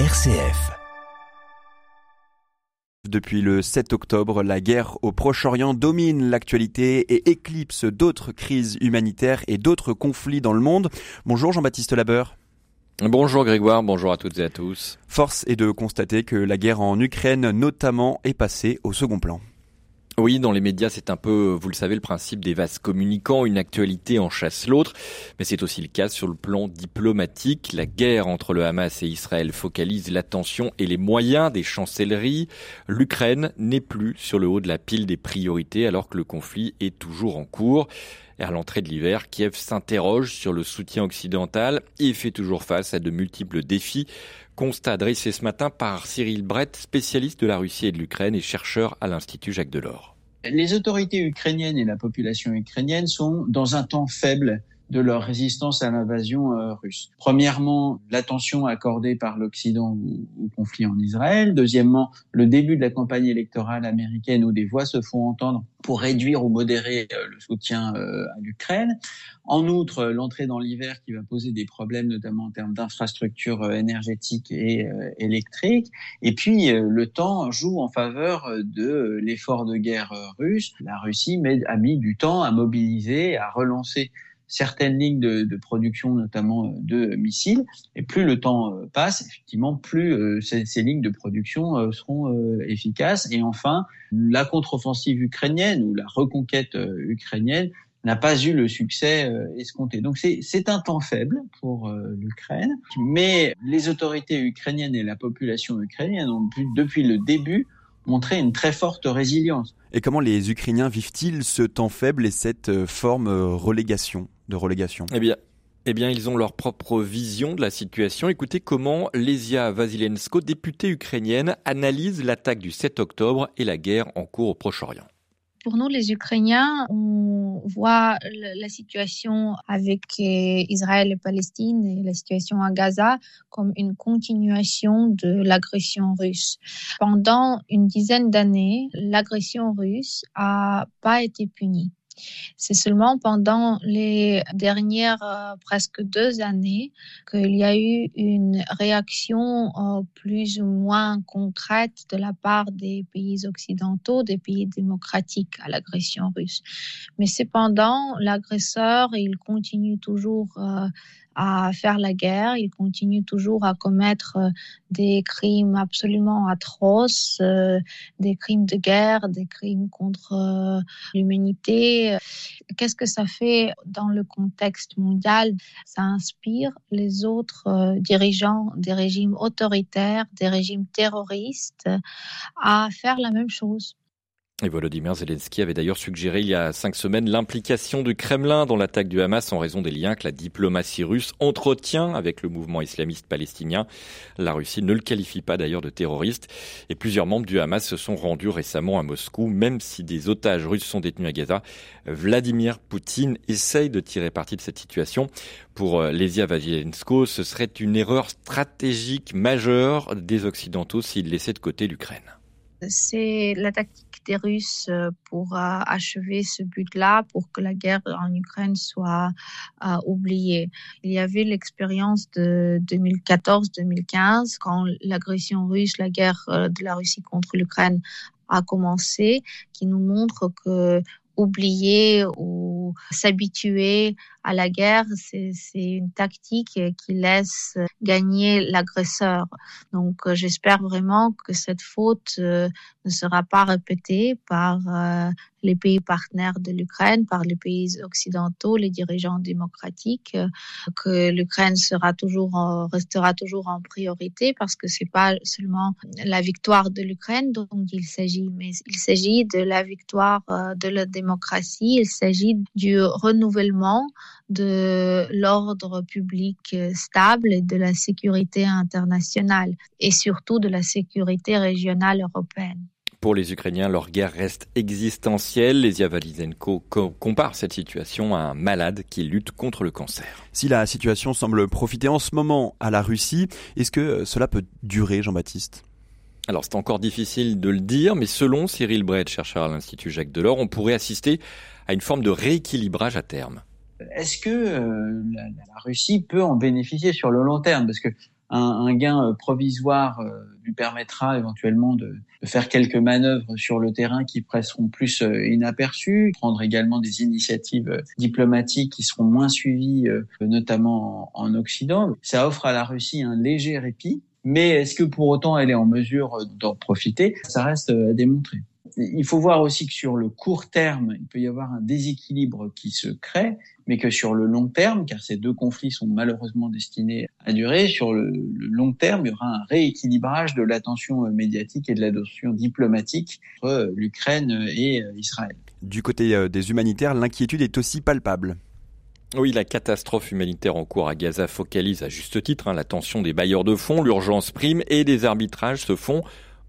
RCF. Depuis le 7 octobre, la guerre au Proche-Orient domine l'actualité et éclipse d'autres crises humanitaires et d'autres conflits dans le monde. Bonjour Jean-Baptiste Labeur. Bonjour Grégoire, bonjour à toutes et à tous. Force est de constater que la guerre en Ukraine notamment est passée au second plan. Oui, dans les médias, c'est un peu, vous le savez, le principe des vases communicants, une actualité en chasse l'autre, mais c'est aussi le cas sur le plan diplomatique. La guerre entre le Hamas et Israël focalise l'attention et les moyens des chancelleries. L'Ukraine n'est plus sur le haut de la pile des priorités alors que le conflit est toujours en cours. À l'entrée de l'hiver, Kiev s'interroge sur le soutien occidental et fait toujours face à de multiples défis. Constat dressé ce matin par Cyril Brett, spécialiste de la Russie et de l'Ukraine et chercheur à l'Institut Jacques Delors. Les autorités ukrainiennes et la population ukrainienne sont dans un temps faible de leur résistance à l'invasion euh, russe. Premièrement, l'attention accordée par l'Occident au, conflit en Israël. Deuxièmement, le début de la campagne électorale américaine où des voix se font entendre pour réduire ou modérer euh, le soutien euh, à l'Ukraine. En outre, l'entrée dans l'hiver qui va poser des problèmes, notamment en termes d'infrastructures énergétiques et électriques. Et puis, le temps joue en faveur de l'effort de guerre russe. La Russie a mis du temps à mobiliser, à relancer certaines lignes de, production, notamment euh, de missiles. Et plus le temps euh, passe, effectivement, plus euh, ces, lignes de production seront efficaces. Et enfin, la contre-offensive ukrainienne ou la reconquête ukrainienne n'a pas eu le succès escompté. Donc c'est un temps faible pour l'Ukraine, mais les autorités ukrainiennes et la population ukrainienne ont depuis le début montré une très forte résilience. Et comment les Ukrainiens vivent-ils ce temps faible et cette forme relégation? De relégation Eh bien, eh bien, ils ont leur propre vision de la situation. Écoutez comment Lesia Vasilensko, députée ukrainienne, analyse l'attaque du 7 octobre et la guerre en cours au Proche-Orient. Pour nous, les Ukrainiens, on voit la situation avec euh, Israël et Palestine et la situation à Gaza comme une continuation de l'agression russe. Pendant une dizaine d'années, l'agression russe a pas été punie. C'est seulement pendant les dernières euh, presque deux années qu'il y a eu une réaction euh, plus ou moins concrète de la part des pays occidentaux, des pays démocratiques à l'agression russe. Mais cependant, l'agresseur, il continue toujours euh, à faire la guerre, il continue toujours à commettre euh, des crimes absolument atroces, euh, des crimes de guerre, des crimes contre euh, l'humanité. Qu'est-ce que ça fait dans le contexte mondial? Ça inspire les autres dirigeants des régimes autoritaires, des régimes terroristes à faire la même chose. Et Volodymyr Zelensky avait d'ailleurs suggéré il y a cinq semaines l'implication du Kremlin dans l'attaque du Hamas en raison des liens que la diplomatie russe entretient avec le mouvement islamiste palestinien. La Russie ne le qualifie pas d'ailleurs de terroriste et plusieurs membres du Hamas se sont rendus récemment à Moscou, même si des otages russes sont détenus à Gaza. Vladimir Poutine essaye de tirer parti de cette situation. Pour euh, Lesia Vazilensko, ce serait une erreur stratégique majeure des Occidentaux s'ils laissaient de côté l'Ukraine. C'est la tactique des Russes euh, pour euh, achever ce but-là, pour que la guerre en Ukraine soit euh, oubliée. Il y avait l'expérience de 2014-2015 quand l'agression russe, la guerre de la Russie contre l'Ukraine a commencé, qui nous montre que oublier ou s'habituer à la guerre, c'est une tactique qui laisse gagner l'agresseur. Donc euh, j'espère vraiment que cette faute euh, ne sera pas répétée par euh, les pays partenaires de l'Ukraine, par les pays occidentaux, les dirigeants démocratiques, que l'Ukraine sera toujours restera toujours en priorité parce que c'est pas seulement la victoire de l'Ukraine dont il s'agit, mais il s'agit de la victoire de la démocratie, il s'agit du renouvellement de l'ordre public stable et de la sécurité internationale et surtout de la sécurité régionale européenne. Pour les Ukrainiens, leur guerre reste existentielle. Les Valizenko compare cette situation à un malade qui lutte contre le cancer. Si la situation semble profiter en ce moment à la Russie, est-ce que cela peut durer, Jean-Baptiste? Alors c'est encore difficile de le dire, mais selon Cyril Brett, chercheur à l'Institut Jacques Delors, on pourrait assister à une forme de rééquilibrage à terme est-ce que euh, la, Russie peut en bénéficier sur le long terme? Parce que un, gain provisoire lui permettra éventuellement de, faire quelques manœuvres sur le terrain qui presseront plus inaperçues, prendre également des initiatives diplomatiques qui seront moins suivies, notamment en Occident. Ça offre à la Russie un léger répit, mais est-ce que pour autant elle est en mesure d'en profiter? Ça reste à démontrer il faut voir aussi que sur le court terme, il peut y avoir un déséquilibre qui se crée, mais que sur le long terme, car ces deux conflits sont malheureusement destinés à durer, sur le, long terme, il y aura un rééquilibrage de l'attention médiatique et de l'attention diplomatique entre l'Ukraine et Israël. Du côté euh, des humanitaires, l'inquiétude est aussi palpable. Oui, la catastrophe humanitaire en cours à Gaza focalise à juste titre hein, l'attention des bailleurs de fonds, l'urgence prime et des arbitrages se font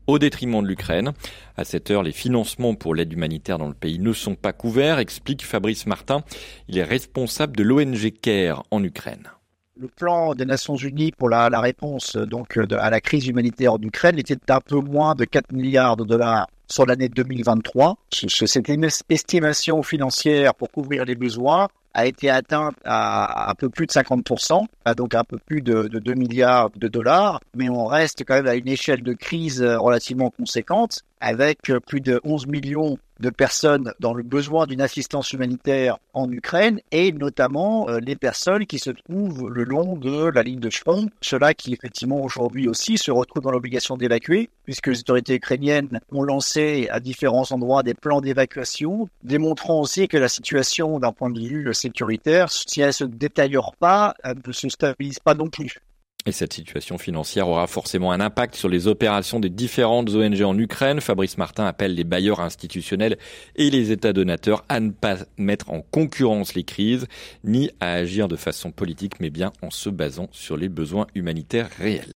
au détriment de l'Ukraine. À cette heure, les financements pour l'aide humanitaire dans le pays ne sont pas couverts, explique Fabrice Martin. Il est responsable de l'ONG CARE en Ukraine. Le plan des Nations Unies pour la, réponse donc à la crise humanitaire en Ukraine était d'un peu moins de 4 milliards de dollars sur l'année 2023. Cette estimation financière pour couvrir les besoins a été atteinte à un peu plus de 50%, donc un peu plus de, de 2 milliards de dollars, mais on reste quand même à une échelle de crise relativement conséquente, avec plus de 11 millions de personnes dans le besoin d'une assistance humanitaire en Ukraine et notamment euh, les personnes qui se trouvent le long de la ligne de front, ceux-là qui effectivement aujourd'hui aussi se retrouvent dans l'obligation d'évacuer puisque les autorités ukrainiennes ont lancé à différents endroits des plans d'évacuation, démontrant aussi que la situation d'un point de vue sécuritaire, si elle se détériore pas, elle ne se stabilise pas non plus. Et cette situation financière aura forcément un impact sur les opérations des différentes ONG en Ukraine. Fabrice Martin appelle les bailleurs institutionnels et les États donateurs à ne pas mettre en concurrence les crises, ni à agir de façon politique, mais bien en se basant sur les besoins humanitaires réels.